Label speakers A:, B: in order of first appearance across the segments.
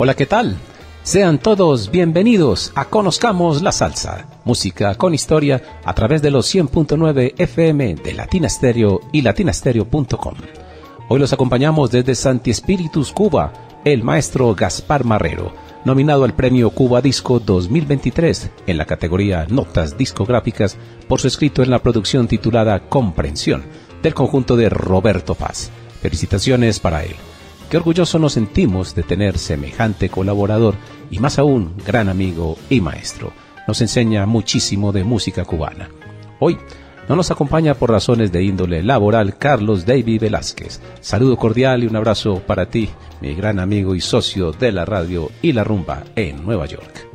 A: Hola, ¿qué tal? Sean todos bienvenidos a Conozcamos la Salsa, música con historia a través de los 100.9 FM de Latina Stereo y latinastereo.com. Hoy los acompañamos desde Santi Espíritus, Cuba, el maestro Gaspar Marrero, nominado al premio Cuba Disco 2023 en la categoría Notas Discográficas por su escrito en la producción titulada Comprensión del conjunto de Roberto Paz. Felicitaciones para él. Qué orgulloso nos sentimos de tener semejante colaborador y más aún gran amigo y maestro. Nos enseña muchísimo de música cubana. Hoy no nos acompaña por razones de índole laboral Carlos David Velázquez. Saludo cordial y un abrazo para ti, mi gran amigo y socio de la radio y la rumba en Nueva York.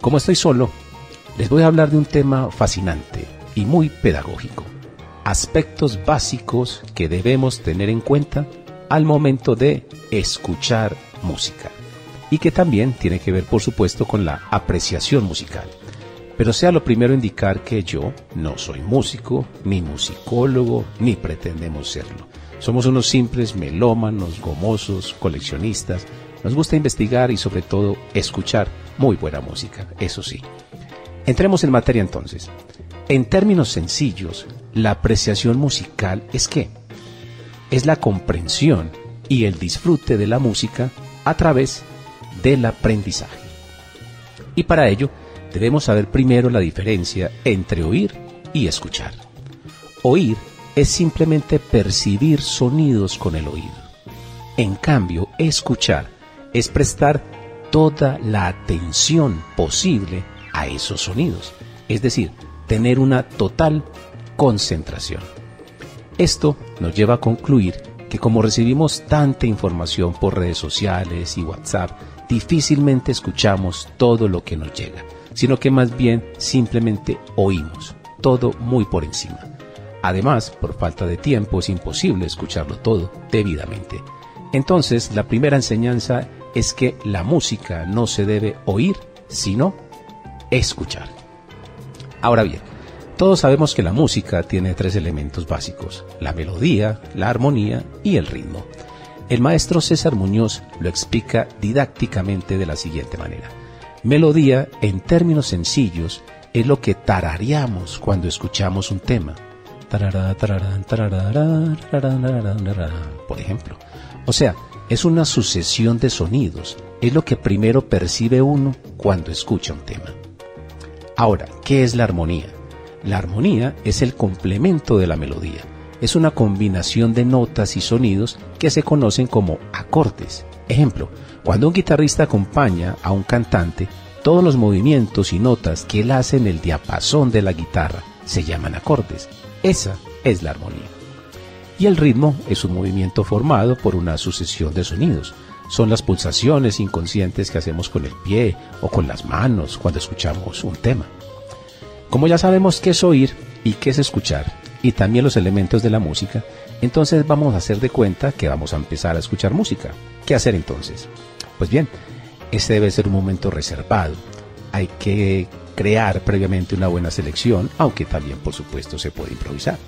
A: Como estoy solo, les voy a hablar de un tema fascinante y muy pedagógico. Aspectos básicos que debemos tener en cuenta al momento de escuchar música y que también tiene que ver por supuesto con la apreciación musical. Pero sea lo primero indicar que yo no soy músico, ni musicólogo, ni pretendemos serlo. Somos unos simples melómanos, gomosos, coleccionistas. Nos gusta investigar y sobre todo escuchar muy buena música, eso sí. Entremos en materia entonces. En términos sencillos, la apreciación musical es que es la comprensión y el disfrute de la música a través del aprendizaje. Y para ello debemos saber primero la diferencia entre oír y escuchar. Oír es simplemente percibir sonidos con el oído. En cambio, escuchar es prestar toda la atención posible a esos sonidos, es decir, tener una total concentración. Esto nos lleva a concluir que como recibimos tanta información por redes sociales y WhatsApp, difícilmente escuchamos todo lo que nos llega, sino que más bien simplemente oímos, todo muy por encima. Además, por falta de tiempo es imposible escucharlo todo debidamente. Entonces, la primera enseñanza es que la música no se debe oír, sino escuchar. Ahora bien, todos sabemos que la música tiene tres elementos básicos, la melodía, la armonía y el ritmo. El maestro César Muñoz lo explica didácticamente de la siguiente manera. Melodía, en términos sencillos, es lo que tarareamos cuando escuchamos un tema. Por ejemplo. O sea, es una sucesión de sonidos. Es lo que primero percibe uno cuando escucha un tema. Ahora, ¿qué es la armonía? La armonía es el complemento de la melodía. Es una combinación de notas y sonidos que se conocen como acordes. Ejemplo, cuando un guitarrista acompaña a un cantante, todos los movimientos y notas que él hace en el diapasón de la guitarra se llaman acordes. Esa es la armonía. Y el ritmo es un movimiento formado por una sucesión de sonidos. Son las pulsaciones inconscientes que hacemos con el pie o con las manos cuando escuchamos un tema. Como ya sabemos qué es oír y qué es escuchar, y también los elementos de la música, entonces vamos a hacer de cuenta que vamos a empezar a escuchar música. ¿Qué hacer entonces? Pues bien, este debe ser un momento reservado. Hay que crear previamente una buena selección, aunque también por supuesto se puede improvisar.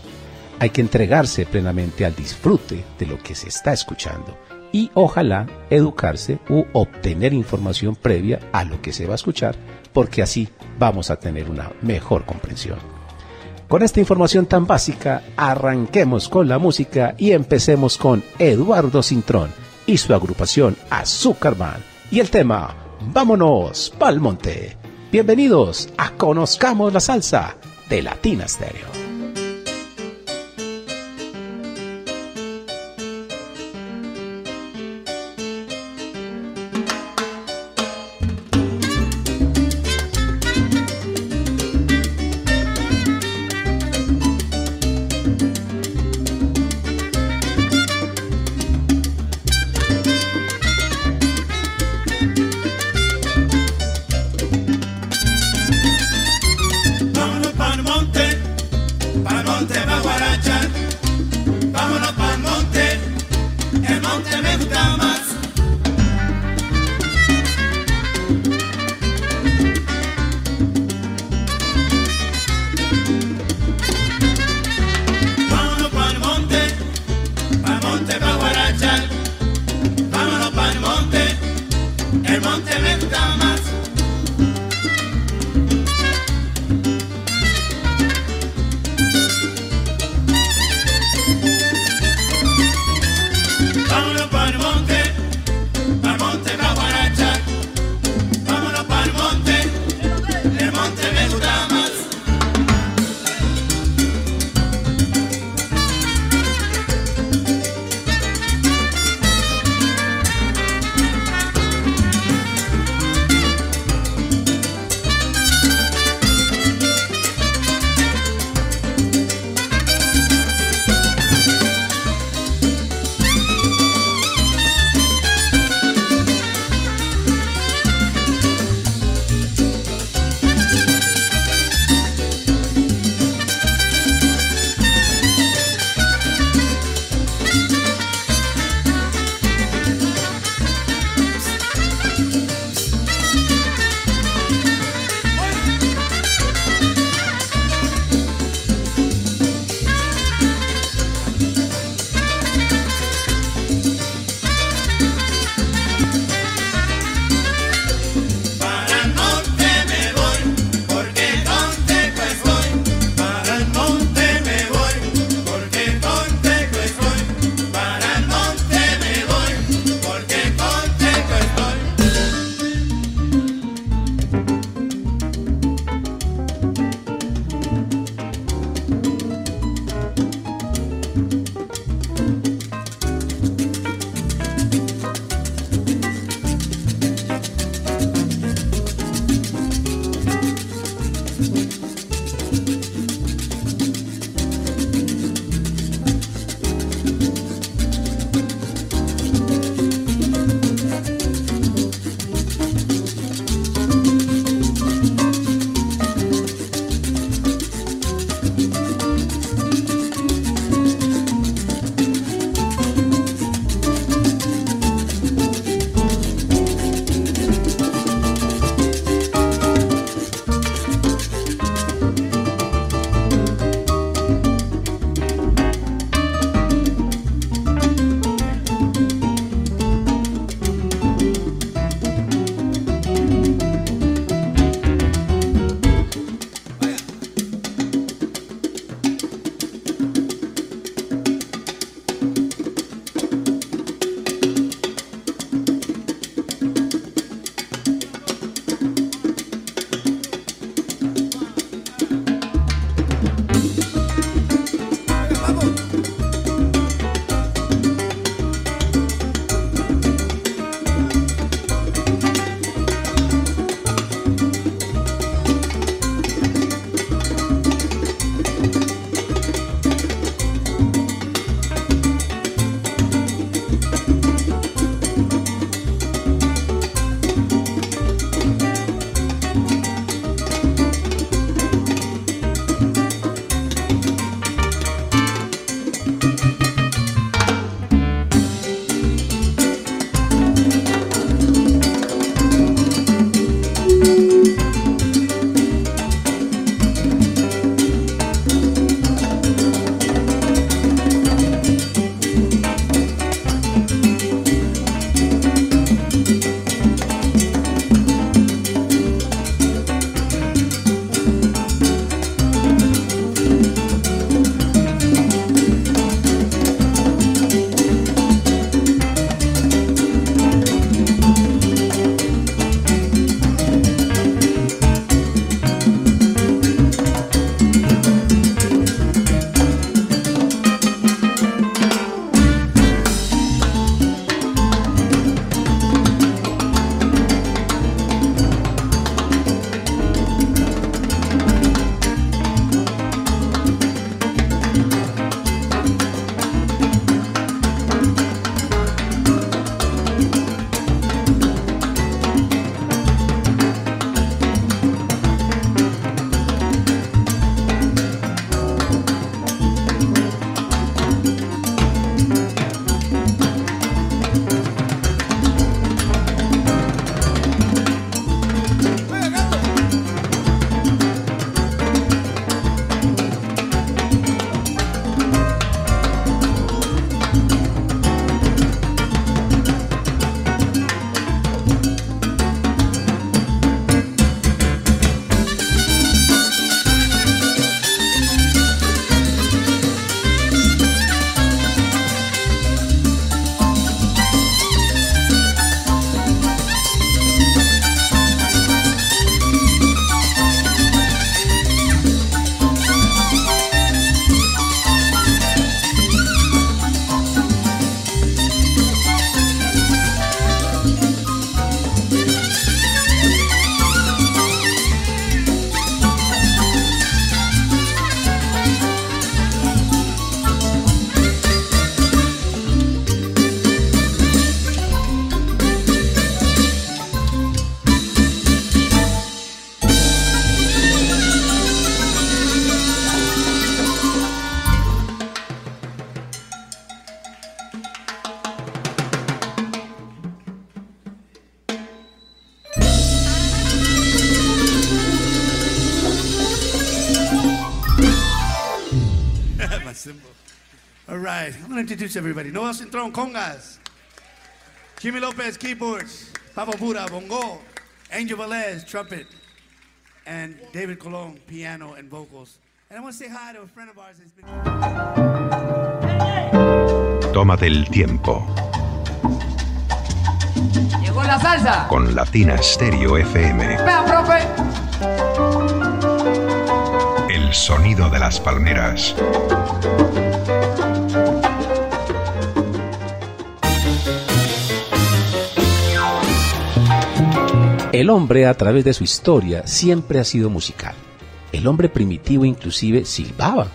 A: Hay que entregarse plenamente al disfrute de lo que se está escuchando y ojalá educarse u obtener información previa a lo que se va a escuchar porque así vamos a tener una mejor comprensión. Con esta información tan básica, arranquemos con la música y empecemos con Eduardo Cintrón y su agrupación Azúcarman y el tema Vámonos pa'l monte. Bienvenidos a Conozcamos la Salsa
B: de Latina Stereo.
C: Everybody. Noel Cintron, congas. Jimmy Lopez, keyboards. Papa Buda, bongo. Angel Velez, trumpet. And David Colon, piano and vocals. And I want to say hi to a friend of ours that's been...
D: Tómate el tiempo.
B: Llegó la salsa.
D: Con Latina Stereo FM.
B: Vea, profe.
D: El sonido de las palmeras.
A: El hombre a través de su historia siempre ha sido musical. El hombre primitivo inclusive silbaba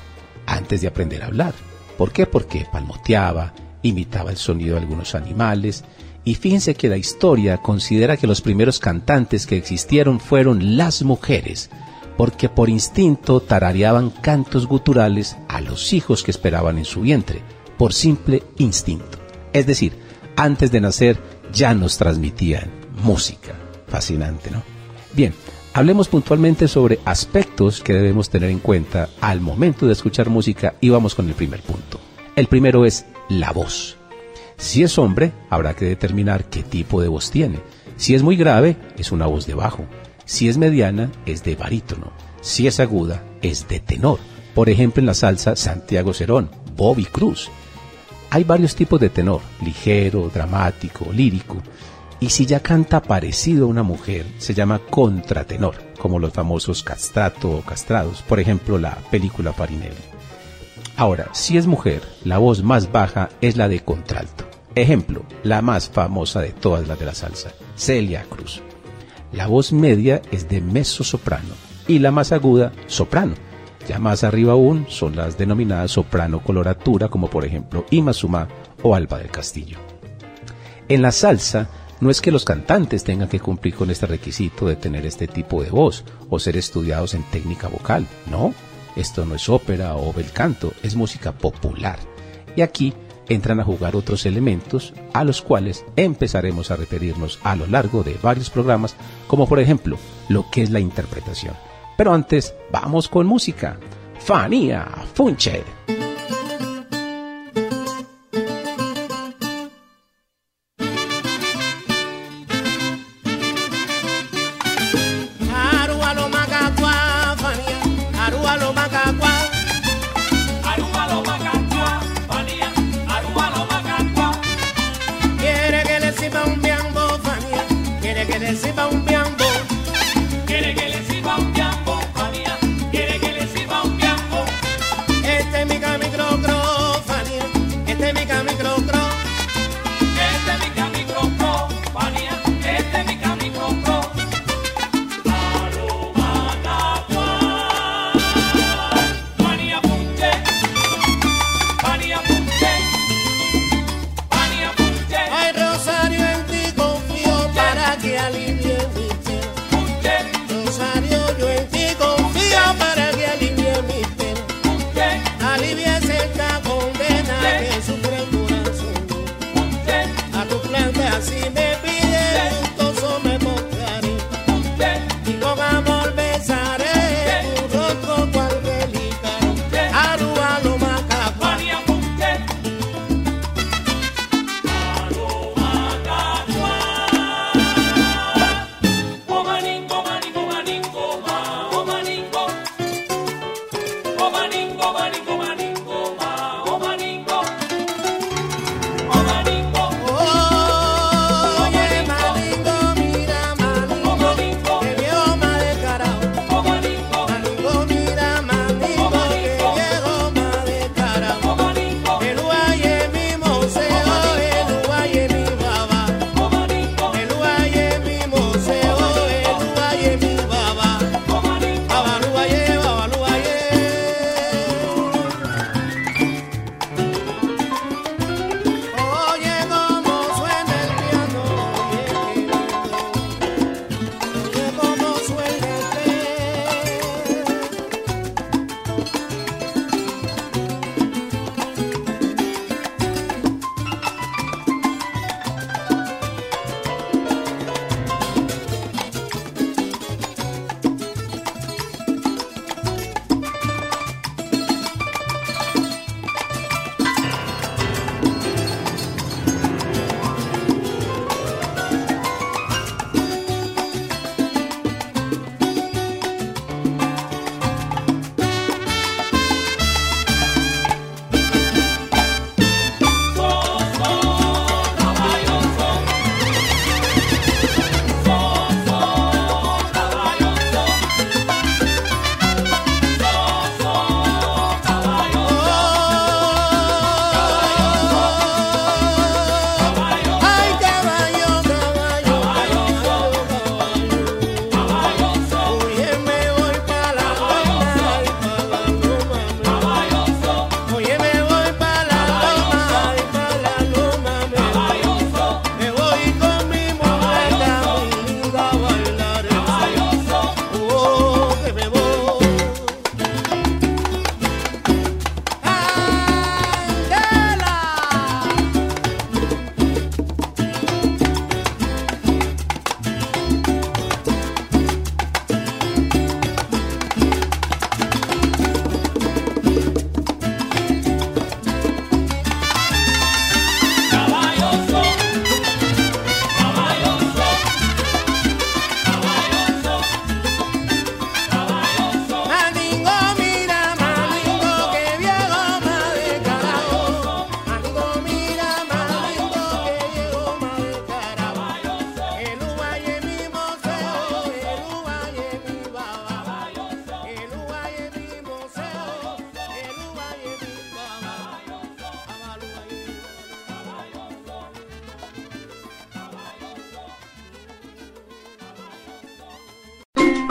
A: antes de aprender a hablar. ¿Por qué? Porque palmoteaba, imitaba el sonido de algunos animales. Y fíjense que la historia considera que los primeros cantantes que existieron fueron las mujeres, porque por instinto tarareaban cantos guturales a los hijos que esperaban en su vientre, por simple instinto. Es decir, antes de nacer ya nos transmitían música. Fascinante, ¿no? Bien, hablemos puntualmente sobre aspectos que debemos tener en cuenta al momento de escuchar música y vamos con el primer punto. El primero es la voz. Si es hombre, habrá que determinar qué tipo de voz tiene. Si es muy grave, es una voz de bajo. Si es mediana, es de barítono. Si es aguda, es de tenor. Por ejemplo, en la salsa Santiago Cerón, Bobby Cruz. Hay varios tipos de tenor, ligero, dramático, lírico. Y si ya canta parecido a una mujer, se llama contratenor, como los famosos castrato o castrados, por ejemplo la película Parinelli. Ahora, si es mujer, la voz más baja es la de contralto. Ejemplo, la más famosa de todas las de la salsa, Celia Cruz. La voz media es de mezzo soprano y la más aguda, soprano. Ya más arriba aún son las denominadas soprano coloratura, como por ejemplo Ima Suma o Alba del Castillo. En la salsa, no es que los cantantes tengan que cumplir con este requisito de tener este tipo de voz o ser estudiados en técnica vocal, no. Esto no es ópera o bel canto, es música popular. Y aquí entran a jugar otros elementos a los cuales empezaremos a referirnos a lo largo de varios programas, como por ejemplo lo que es la interpretación. Pero antes, vamos con música. Fania Funche.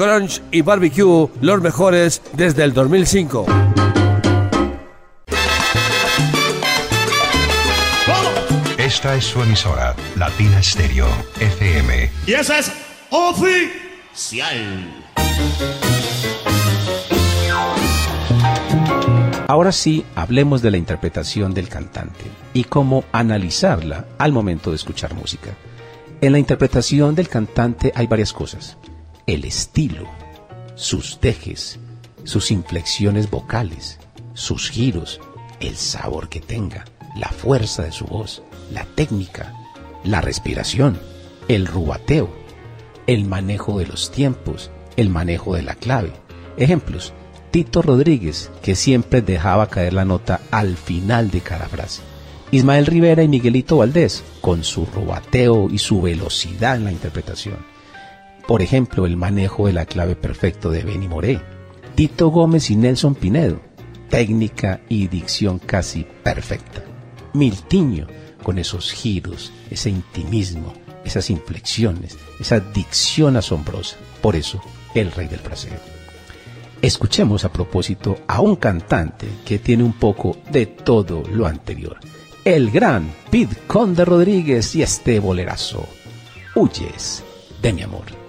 E: Crunch y Barbecue, los mejores desde el 2005.
D: Esta es su emisora, Latina Stereo, FM.
F: Y esa es oficial.
A: Ahora sí, hablemos de la interpretación del cantante y cómo analizarla al momento de escuchar música. En la interpretación del cantante hay varias cosas. El estilo, sus dejes, sus inflexiones vocales, sus giros, el sabor que tenga, la fuerza de su voz, la técnica, la respiración, el rubateo, el manejo de los tiempos, el manejo de la clave. Ejemplos, Tito Rodríguez, que siempre dejaba caer la nota al final de cada frase. Ismael Rivera y Miguelito Valdés, con su rubateo y su velocidad en la interpretación. Por ejemplo, el manejo de la clave perfecto de Benny Moré. Tito Gómez y Nelson Pinedo, técnica y dicción casi perfecta. Miltiño, con esos giros, ese intimismo, esas inflexiones, esa dicción asombrosa. Por eso, el rey del fraseo. Escuchemos a propósito a un cantante que tiene un poco de todo lo anterior. El gran Pete Conde Rodríguez y este bolerazo. Huyes de mi amor.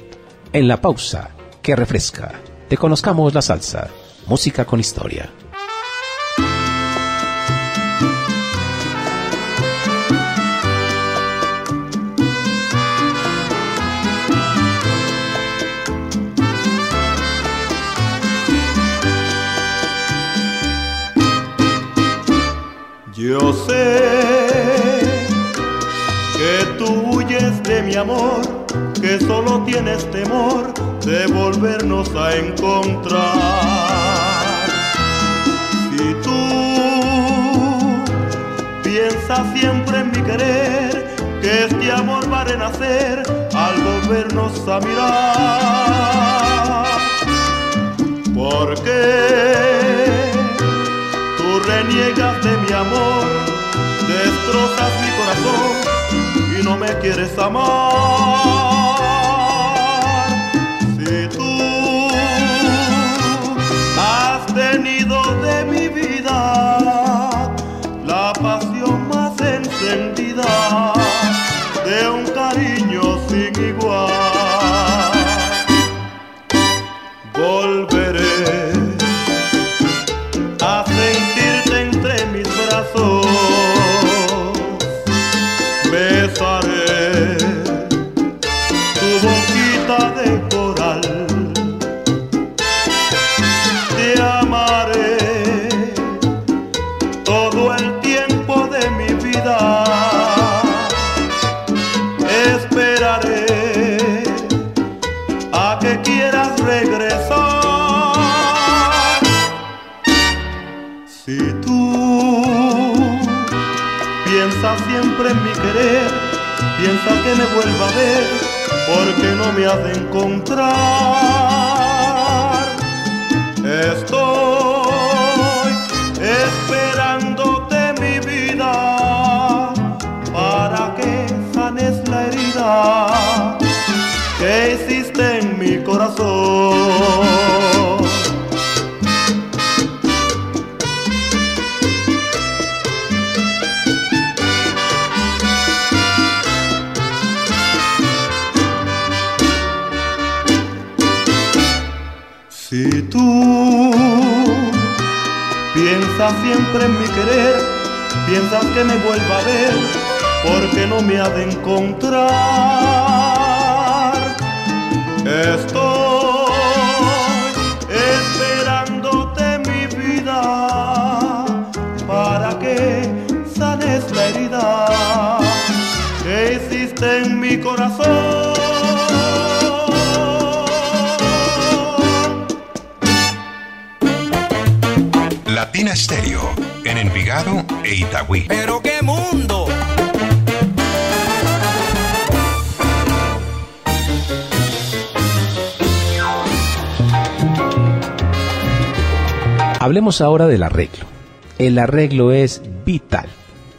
A: En la pausa que refresca, te conozcamos la salsa, música con historia.
G: Yo sé que tú huyes de mi amor, que solo tienes temor de volvernos a encontrar. Si tú piensas siempre en mi querer, que este amor va a renacer al volvernos a mirar. Porque reniegas de mi amor, destrozas mi corazón y no me quieres amar. Más que me vuelva a ver, porque no me has de encontrar. Estoy esperándote mi vida para que sanes la herida que hiciste en mi corazón. Siempre en mi querer, piensas que me vuelva a ver, porque no me ha de encontrar. Estoy esperándote mi vida para que sanes la herida que hiciste en mi corazón.
D: Envigado e Itagüí.
F: ¡Pero qué mundo!
A: Hablemos ahora del arreglo. El arreglo es vital,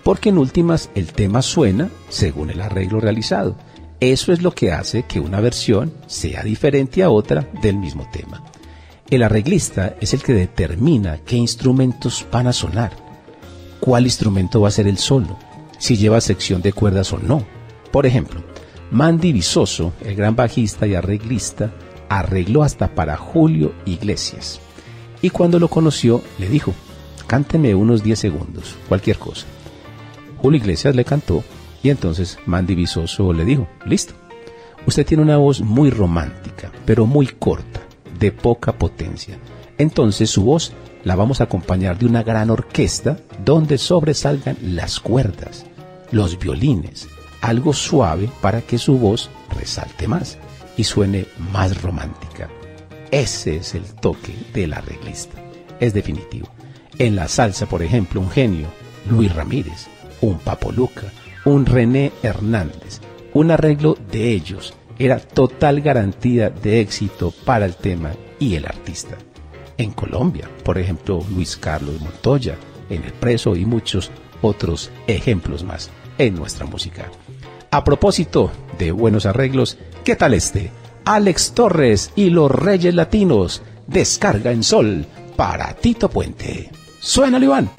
A: porque en últimas el tema suena según el arreglo realizado. Eso es lo que hace que una versión sea diferente a otra del mismo tema. El arreglista es el que determina qué instrumentos van a sonar, cuál instrumento va a ser el solo, si lleva sección de cuerdas o no. Por ejemplo, Mandy Visoso, el gran bajista y arreglista, arregló hasta para Julio Iglesias. Y cuando lo conoció, le dijo, cánteme unos 10 segundos, cualquier cosa. Julio Iglesias le cantó y entonces Mandy Visoso le dijo, listo. Usted tiene una voz muy romántica, pero muy corta, de poca potencia. Entonces su voz la vamos a acompañar de una gran orquesta donde sobresalgan las cuerdas, los violines, algo suave para que su voz resalte más y suene más romántica. Ese es el toque del arreglista. Es definitivo. En la salsa, por ejemplo, un genio, Luis Ramírez, un Papo Luca, un René Hernández. Un arreglo de ellos era total garantía de éxito para el tema y el artista. En Colombia, por ejemplo, Luis Carlos Montoya, en El Preso y muchos otros ejemplos más en nuestra música. A propósito de buenos arreglos, ¿qué tal este? Alex Torres y los Reyes Latinos descarga en sol para Tito Puente. Suena, Iván.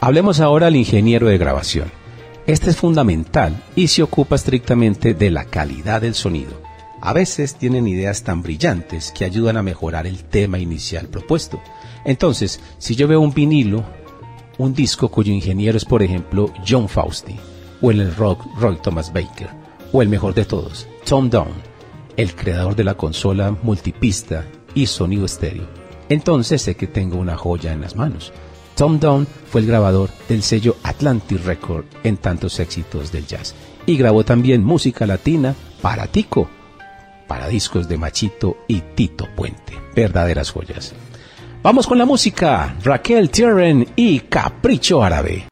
A: Hablemos ahora al ingeniero de grabación. Este es fundamental y se ocupa estrictamente de la calidad del sonido. A veces tienen ideas tan brillantes que ayudan a mejorar el tema inicial propuesto. Entonces, si yo veo un vinilo, un disco cuyo ingeniero es, por ejemplo, John Fausti, o el rock Roy Thomas Baker, o el mejor de todos, Tom Down, el creador de la consola multipista y sonido estéreo, entonces sé que tengo una joya en las manos. Tom Down fue el grabador del sello Atlantic Record en tantos éxitos del jazz y grabó también música latina para Tico, para discos de Machito y Tito Puente, verdaderas joyas. Vamos con la música, Raquel Tierren y Capricho Árabe.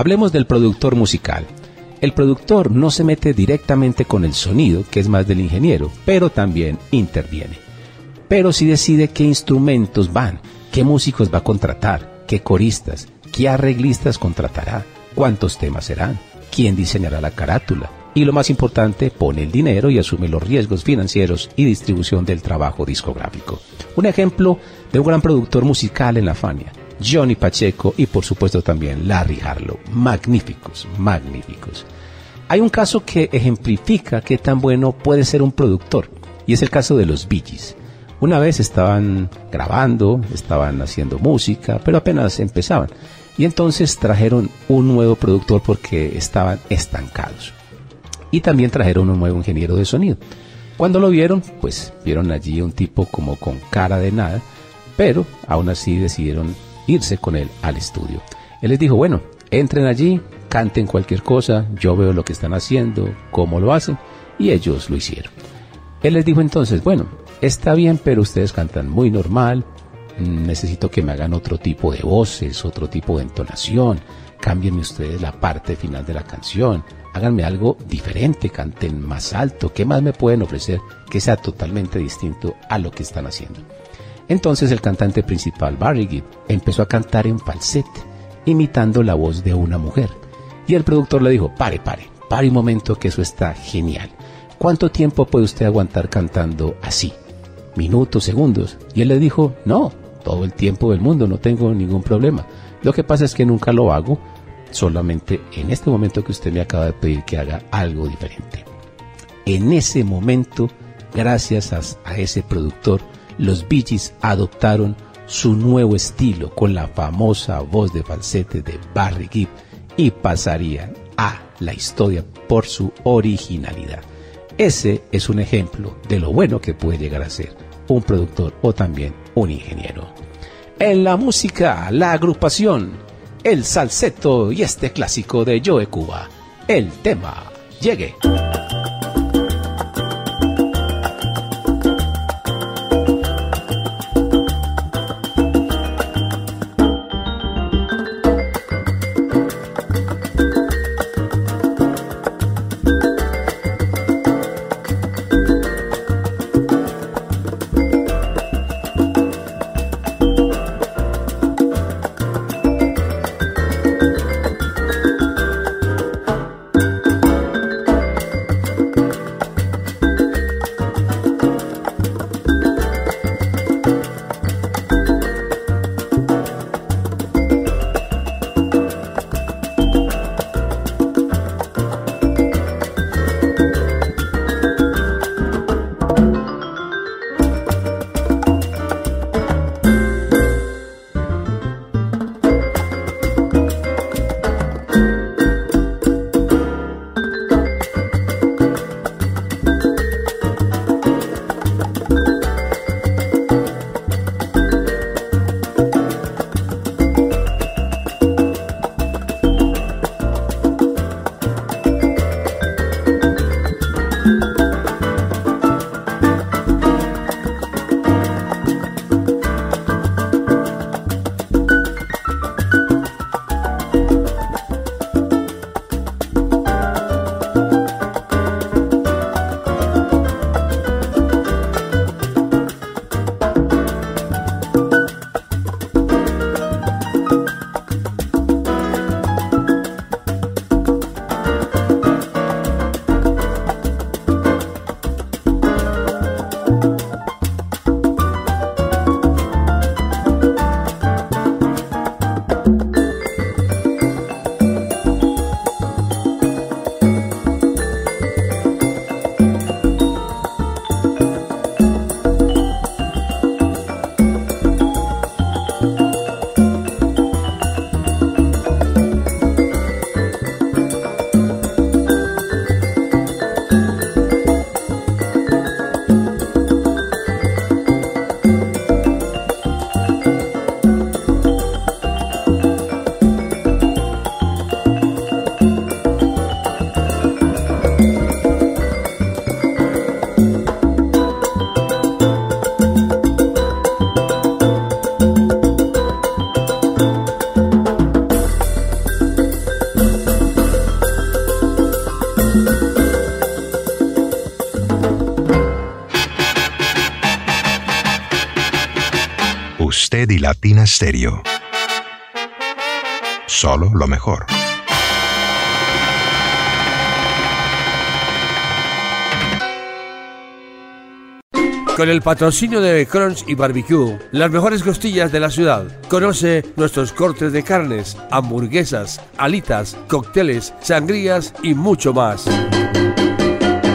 A: Hablemos del productor musical. El productor no se mete directamente con el sonido, que es más del ingeniero, pero también interviene. Pero sí decide qué instrumentos van, qué músicos va a contratar, qué coristas, qué arreglistas contratará, cuántos temas serán, quién diseñará la carátula, y lo más importante, pone el dinero y asume los riesgos financieros y distribución del trabajo discográfico. Un ejemplo de un gran productor musical en la Fania, Johnny Pacheco y por supuesto también Larry Harlow. Magníficos, magníficos. Hay un caso que ejemplifica qué tan bueno puede ser un productor y es el caso de los Bee Gees. Una vez estaban grabando, estaban haciendo música, pero apenas empezaban. Y entonces trajeron un nuevo productor porque estaban estancados. Y también trajeron un nuevo ingeniero de sonido. Cuando lo vieron, pues vieron allí un tipo como con cara de nada, pero aún así decidieron irse con él al estudio. Él les dijo, bueno, entren allí, canten cualquier cosa, yo veo lo que están haciendo, cómo lo hacen, y ellos lo hicieron. Él les dijo entonces, bueno, está bien, pero ustedes cantan muy normal, necesito que me hagan otro tipo de voces, otro tipo de entonación, cámbienme ustedes la parte final de la canción, háganme algo diferente, canten más alto, ¿qué más me pueden ofrecer que sea totalmente distinto a lo que están haciendo? Entonces el cantante principal, Barry Gibb, empezó a cantar en falsete, imitando la voz de una mujer. Y el productor le dijo, pare, pare, pare un momento que eso está genial. ¿Cuánto tiempo puede usted aguantar cantando así? Minutos, segundos. Y él le dijo, no, todo el tiempo del mundo, no tengo ningún problema. Lo que pasa es que nunca lo hago, solamente en este momento que usted me acaba de pedir que haga algo diferente. En ese momento, gracias a, ese productor, los Bee adoptaron su nuevo estilo con la famosa voz de falsete de Barry Gibb y pasarían a la historia por su originalidad. Ese es un ejemplo de lo bueno que puede llegar a ser un productor o también un ingeniero. En la música, la agrupación, el salseto y este clásico de Joe Cuba, el tema Llegue.
D: Y Latina Stereo. Solo lo mejor.
E: Con el patrocinio de Crunch y Barbecue, las mejores costillas de la ciudad. Conoce nuestros cortes de carnes, hamburguesas, alitas, cócteles, sangrías y mucho más.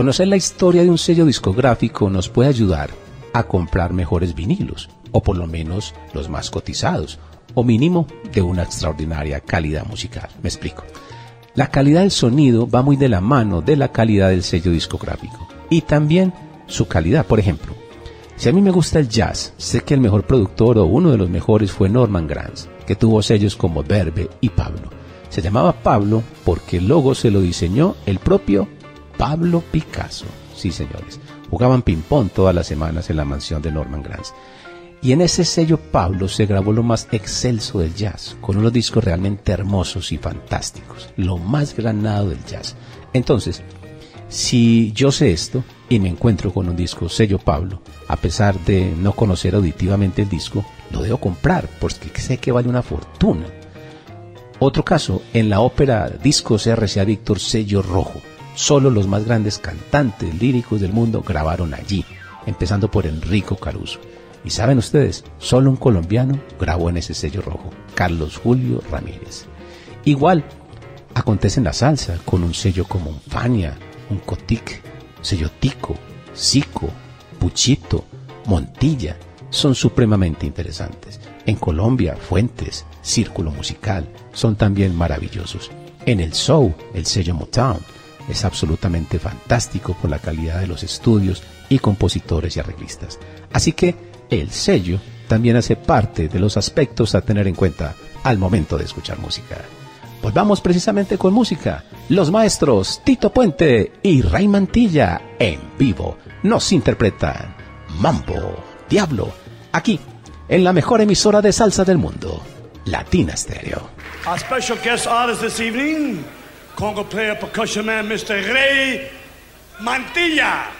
A: Conocer la historia de un sello discográfico nos puede ayudar a comprar mejores vinilos, o por lo menos los más cotizados, o mínimo de una extraordinaria calidad musical. Me explico. La calidad del sonido va muy de la mano de la calidad del sello discográfico y también su calidad. Por ejemplo, si a mí me gusta el jazz, sé que el mejor productor o uno de los mejores fue Norman Granz, que tuvo sellos como Verbe y Pablo. Se llamaba Pablo porque el logo se lo diseñó el propio Pablo Picasso. Sí, señores. Jugaban ping-pong todas las semanas en la mansión de Norman Granz. Y en ese sello Pablo se grabó lo más excelso del jazz, con unos discos realmente hermosos y fantásticos, lo más granado del jazz. Entonces, si yo sé esto y me encuentro con un disco sello Pablo, a pesar de no conocer auditivamente el disco, lo debo comprar porque sé que vale una fortuna. Otro caso, en la ópera Discos RCA Víctor sello rojo. Solo los más grandes cantantes líricos del mundo grabaron allí, empezando por Enrico Caruso. Y saben ustedes, solo un colombiano grabó en ese sello rojo, Carlos Julio Ramírez. Igual acontece en la salsa, con un sello como un Fania, un Cotic, sello Tico, Sico, Puchito, Montilla, son supremamente interesantes. En Colombia, Fuentes, Círculo Musical, son también maravillosos. En el Soul, el sello Motown, es absolutamente fantástico por la calidad de los estudios y compositores y arreglistas. Así que el sello también hace parte de los aspectos a tener en cuenta al momento de escuchar música. Pues vamos precisamente con música. Los maestros Tito Puente y Ray Mantilla en vivo nos interpretan Mambo, Diablo, aquí, en la mejor emisora de salsa del mundo, Latina Stereo.
F: Congo player percussion man Mr. Ray Mantilla.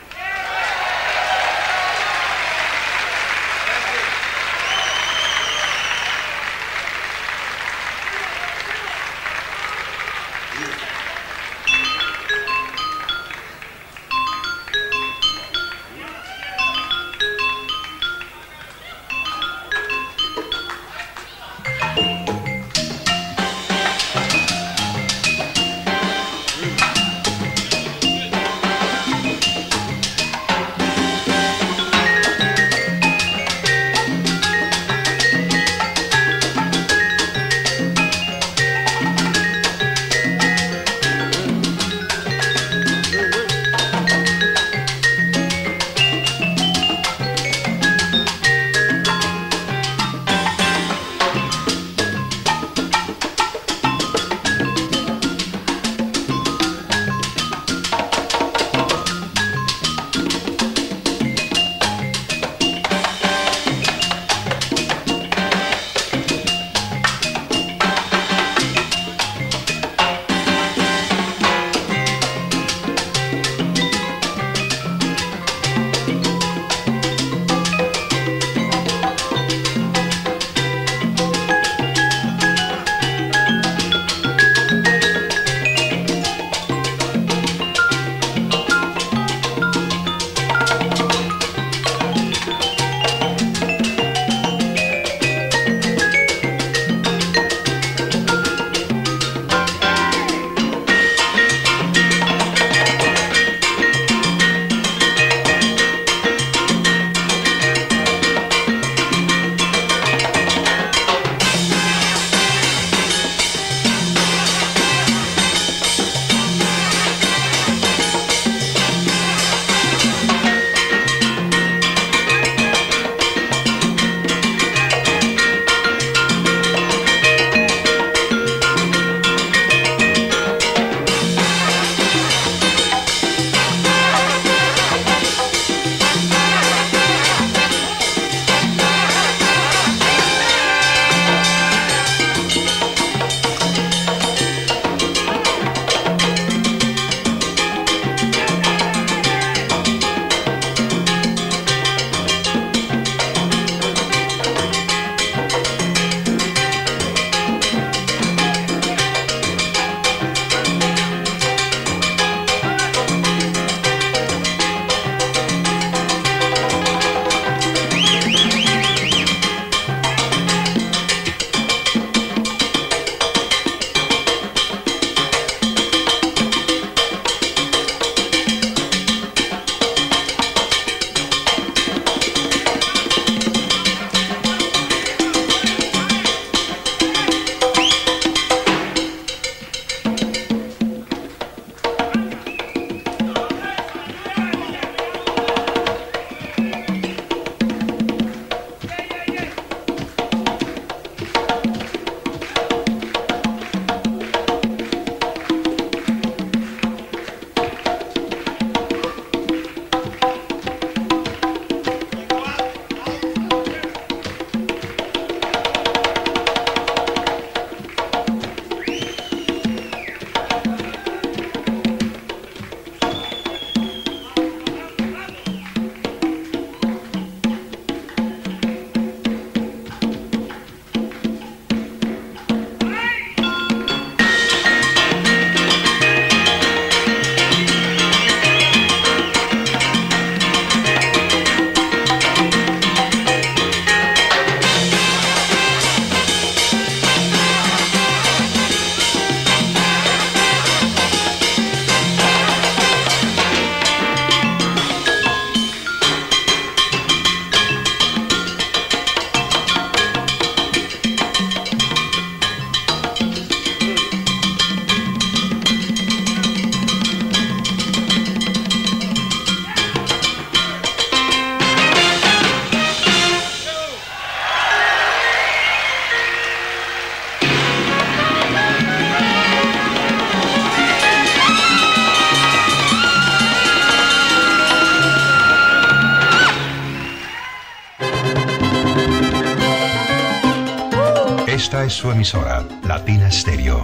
D: Emisora, Latina Stereo.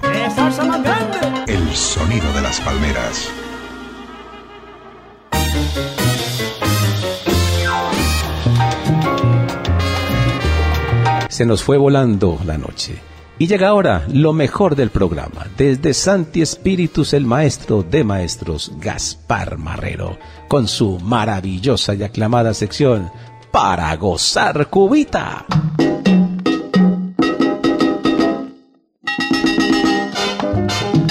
D: El sonido de las palmeras.
A: Se nos fue volando la noche. Y llega ahora lo mejor del programa, desde Santi Espíritus, el maestro de maestros, Gaspar Marrero, con su maravillosa y aclamada sección Para gozar cubita.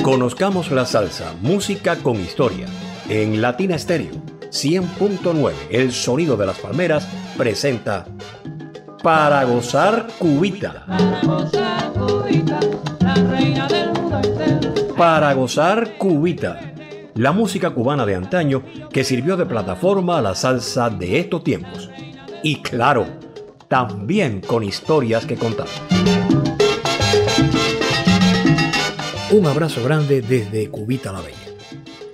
H: Conozcamos la salsa, música con historia, en Latina Stereo 100.9, el sonido de las palmeras, presenta Para gozar cubita. Para gozar cubita, la música cubana de antaño que sirvió de plataforma a la salsa de estos tiempos. Y claro, también con historias que contar. Un abrazo grande desde Cubita la Bella.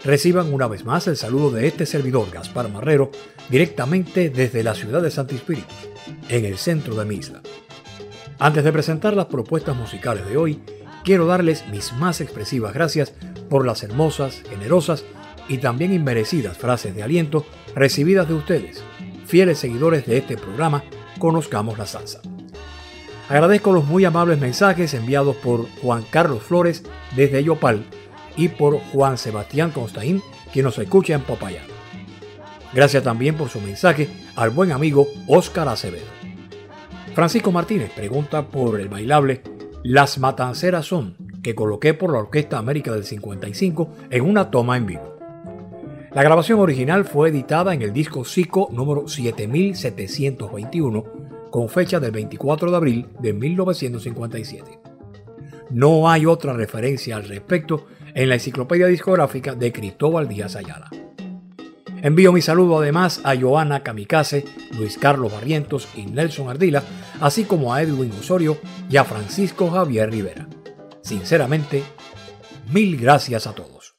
H: Reciban una vez más el saludo de este servidor, Gaspar Marrero, directamente desde la ciudad de Santo en el centro de mi isla. Antes de presentar las propuestas musicales de hoy, quiero darles mis más expresivas gracias por las hermosas, generosas y también inmerecidas frases de aliento recibidas de ustedes, fieles seguidores de este programa Conozcamos la Salsa. Agradezco los muy amables mensajes enviados por Juan Carlos Flores desde Yopal y por Juan Sebastián Constaín, quien nos escucha en Popayán. Gracias también por su mensaje al buen amigo Óscar Acevedo. Francisco Martínez pregunta por el bailable Las Matanceras son, que coloqué por la Orquesta América del 55 en una toma en vivo. La grabación original fue editada en el disco Sico número 7721 con fecha del 24 de abril de 1957. No hay otra referencia al respecto en la enciclopedia discográfica de Cristóbal Díaz Ayala. Envío mi saludo además a Joana Kamikaze, Luis Carlos Barrientos y Nelson Ardila, así como a Edwin Osorio y a Francisco Javier Rivera. Sinceramente, mil gracias a todos.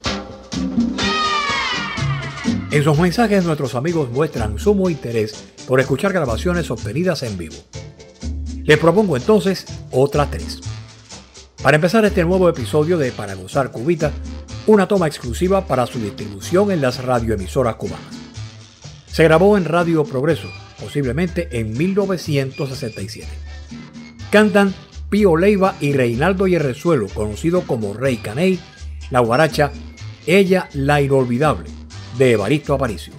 H: En sus mensajes nuestros amigos muestran sumo interés por escuchar grabaciones obtenidas en vivo. Les propongo entonces otras tres. Para empezar este nuevo episodio de Para Gozar Cubita, una toma exclusiva para su distribución en las radioemisoras cubanas. Se grabó en Radio Progreso, posiblemente en 1967. Cantan Pío Leiva y Reinaldo Yerrezuelo, conocido como Rey Caney, la guaracha Ella la Inolvidable, de Evaristo Aparicio.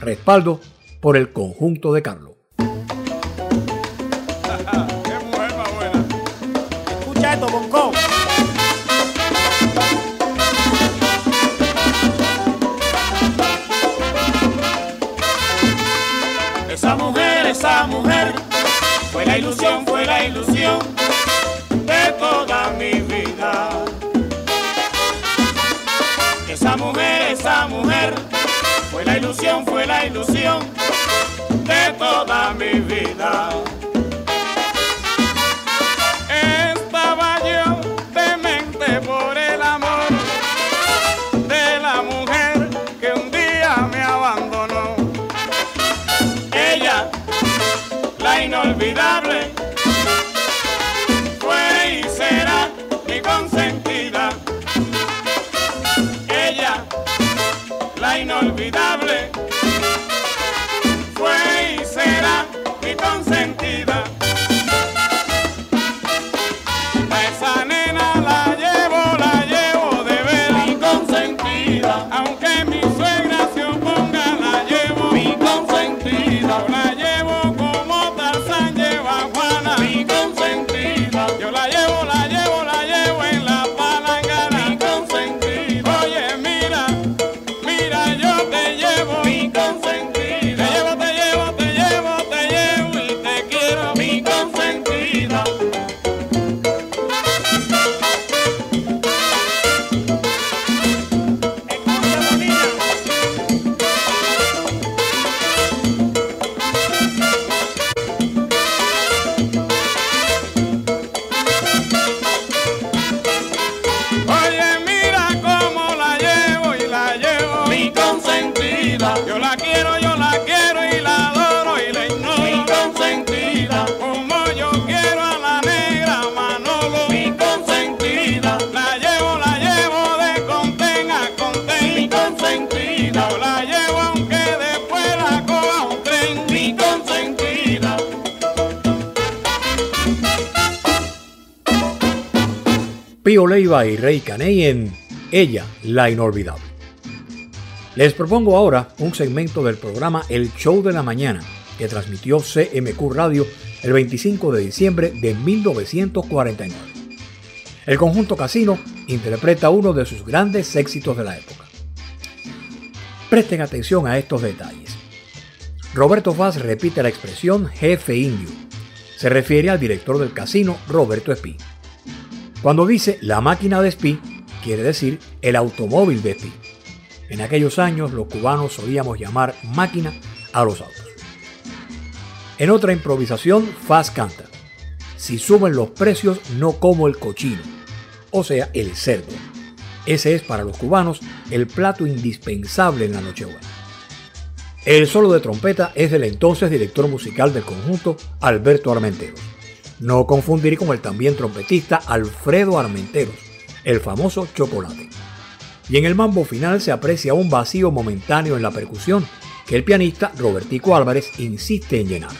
H: Respaldo por el conjunto de Carlos.
I: Escucha esto, Bonco. Esa mujer, esa mujer, fue la ilusión, fue la ilusión de toda mi vida. Esa mujer, esa mujer, fue la ilusión, fue la ilusión de toda mi vida. Estaba yo demente por el amor de la mujer que un día me abandonó. Ella, la inolvidable,
H: Rey Caney en Ella, la Inolvidable. Les propongo ahora un segmento del programa El Show de la Mañana, que transmitió CMQ Radio el 25 de diciembre de 1949. El conjunto Casino interpreta uno de sus grandes éxitos de la época. Presten atención a estos detalles. Roberto Vaz repite la expresión jefe indio. Se refiere al director del casino, Roberto Espí. Cuando dice la máquina de Espí, quiere decir el automóvil de Espí. En aquellos años los cubanos solíamos llamar máquina a los autos. En otra improvisación, Faz canta. Si suben los precios, no como el cochino, o sea, el cerdo. Ese es para los cubanos el plato indispensable en la Nochebuena. El solo de trompeta es del entonces director musical del conjunto, Alberto Armenteros. No confundir con el también trompetista Alfredo Armenteros, el famoso Chocolate. Y en el mambo final se aprecia un vacío momentáneo en la percusión que el pianista Robertico Álvarez insiste en llenar.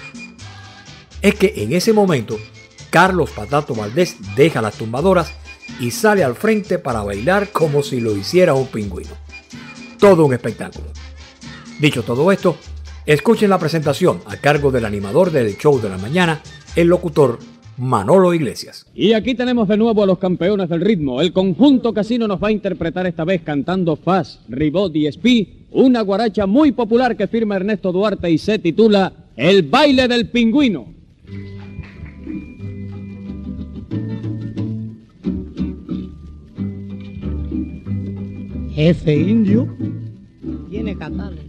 H: Es que en ese momento, Carlos Patato Valdés deja las tumbadoras y sale al frente para bailar como si lo hiciera un pingüino. Todo un espectáculo. Dicho todo esto, escuchen la presentación a cargo del animador del show de la mañana, el locutor Manolo Iglesias.
J: Y aquí tenemos de nuevo a los campeones del ritmo. El conjunto casino nos va a interpretar esta vez cantando Faz, Ribot y Espí, una guaracha muy popular que firma Ernesto Duarte y se titula El baile del pingüino.
K: Jefe indio tiene catales.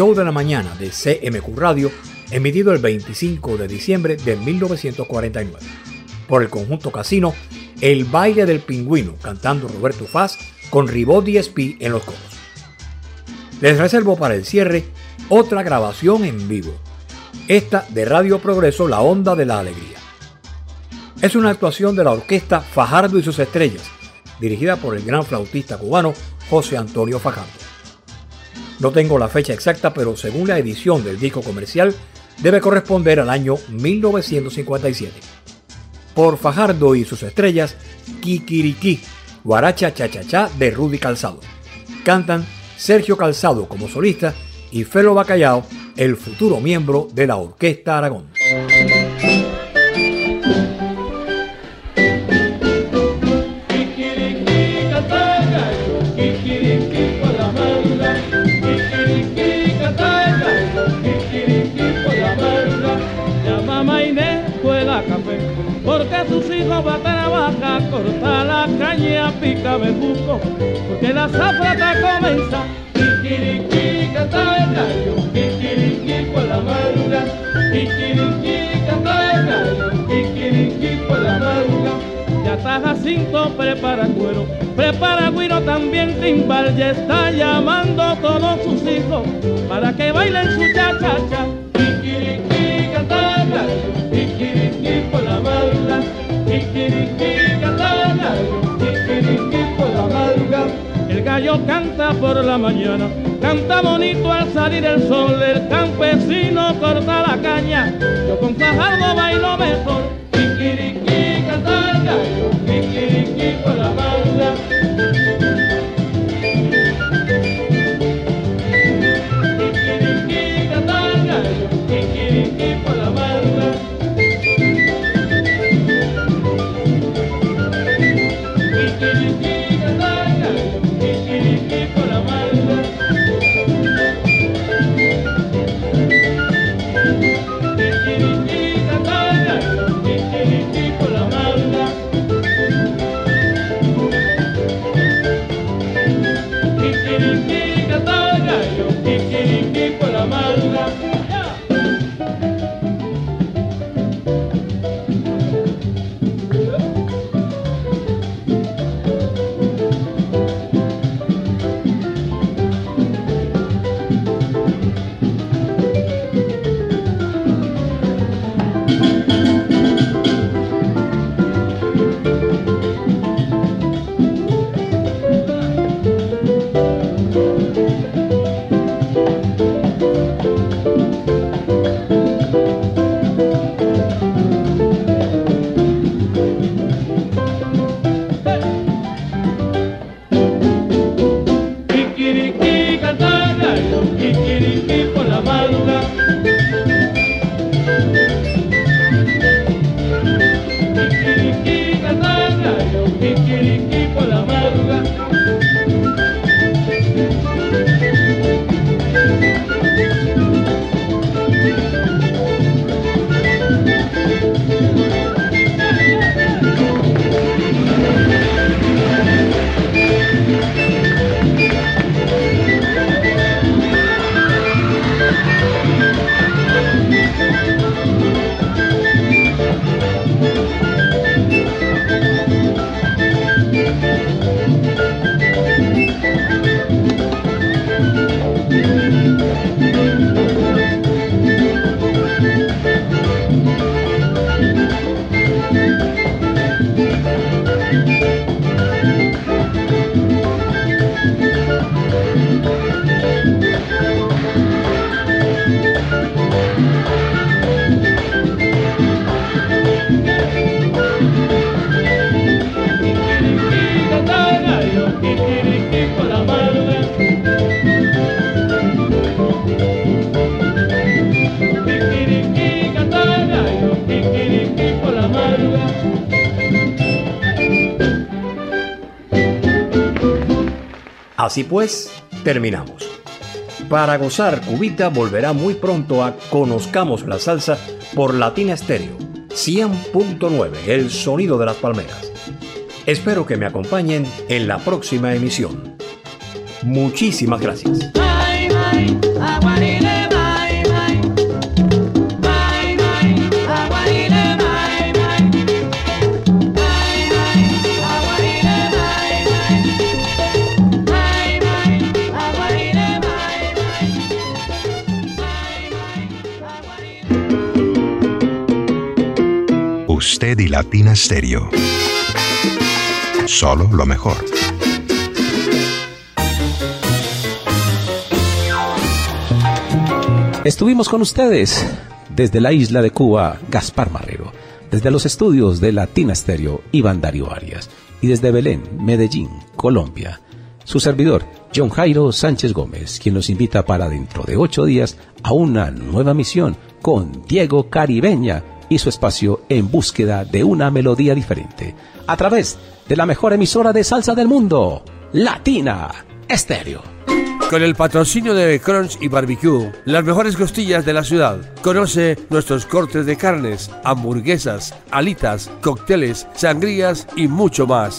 H: Show de la Mañana de CMQ Radio, emitido el 25 de diciembre de 1949. Por el conjunto Casino, El Baile del Pingüino, cantando Roberto Faz con Ribot DSP en los coros. Les reservo para el cierre otra grabación en vivo, esta de Radio Progreso La Onda de la Alegría. Es una actuación de la orquesta Fajardo y sus estrellas, dirigida por el gran flautista cubano José Antonio Fajardo. No tengo la fecha exacta, pero según la edición del disco comercial, debe corresponder al año 1957. Por Fajardo y sus estrellas, Kikiriki, Guaracha Cha-Cha-Cha de Rudy Calzado. Cantan Sergio Calzado como solista y Felo Bacallao, el futuro miembro de la Orquesta Aragón.
L: Va a trabajar, corta la caña, pica bejuco, porque la zafra está comenzar.
M: Kikiriki canta el gallo, kikiriki por la manga, kikiriki canta el gallo, kikiriki por la manga.
L: Ya está Jacinto, prepara cuero, prepara guiro también timbal, ya está llamando todos sus hijos para que bailen su cha-cha-cha.
M: Kikiriki gallo, kikiriki por la manga, kikiriki gallo, kikiriki por la manga.
L: El gallo canta por la mañana, canta bonito al salir el sol, el campesino corta la caña, yo con Fajardo bailo mejor.
M: Kikiriki canta el gallo, kikiriki por la manga.
H: Así pues, terminamos. Para gozar, Cubita volverá muy pronto a Conozcamos la Salsa por Latina Stereo 100.9, el sonido de las palmeras. Espero que me acompañen en la próxima emisión. Muchísimas gracias.
D: Latina Stereo. Solo lo mejor.
A: Estuvimos con ustedes desde la isla de Cuba, Gaspar Marrero, desde los estudios de Latina Stereo, Iván Darío Arias, y desde Belén, Medellín, Colombia, su servidor, John Jairo Sánchez Gómez, quien los invita para dentro de ocho días a una nueva misión con Diego Caribeña y su espacio en búsqueda de una melodía diferente, a través de la mejor emisora de salsa del mundo, Latina Estéreo.
E: Con el patrocinio de Crunch y Barbecue, las mejores costillas de la ciudad. Conoce nuestros cortes de carnes, hamburguesas, alitas, cócteles, sangrías y mucho más.